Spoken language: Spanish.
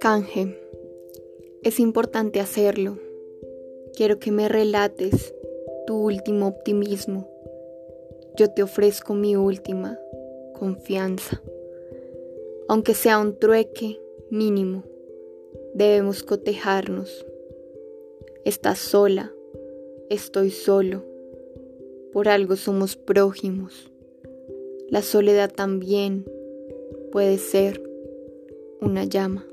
Canje. Es importante hacerlo. Quiero que me relates tu último optimismo. Yo te ofrezco mi última confianza. Aunque sea un trueque mínimo, debemos cotejarnos. Estás sola, estoy solo. Por algo somos prójimos. La soledad también puede ser una llama.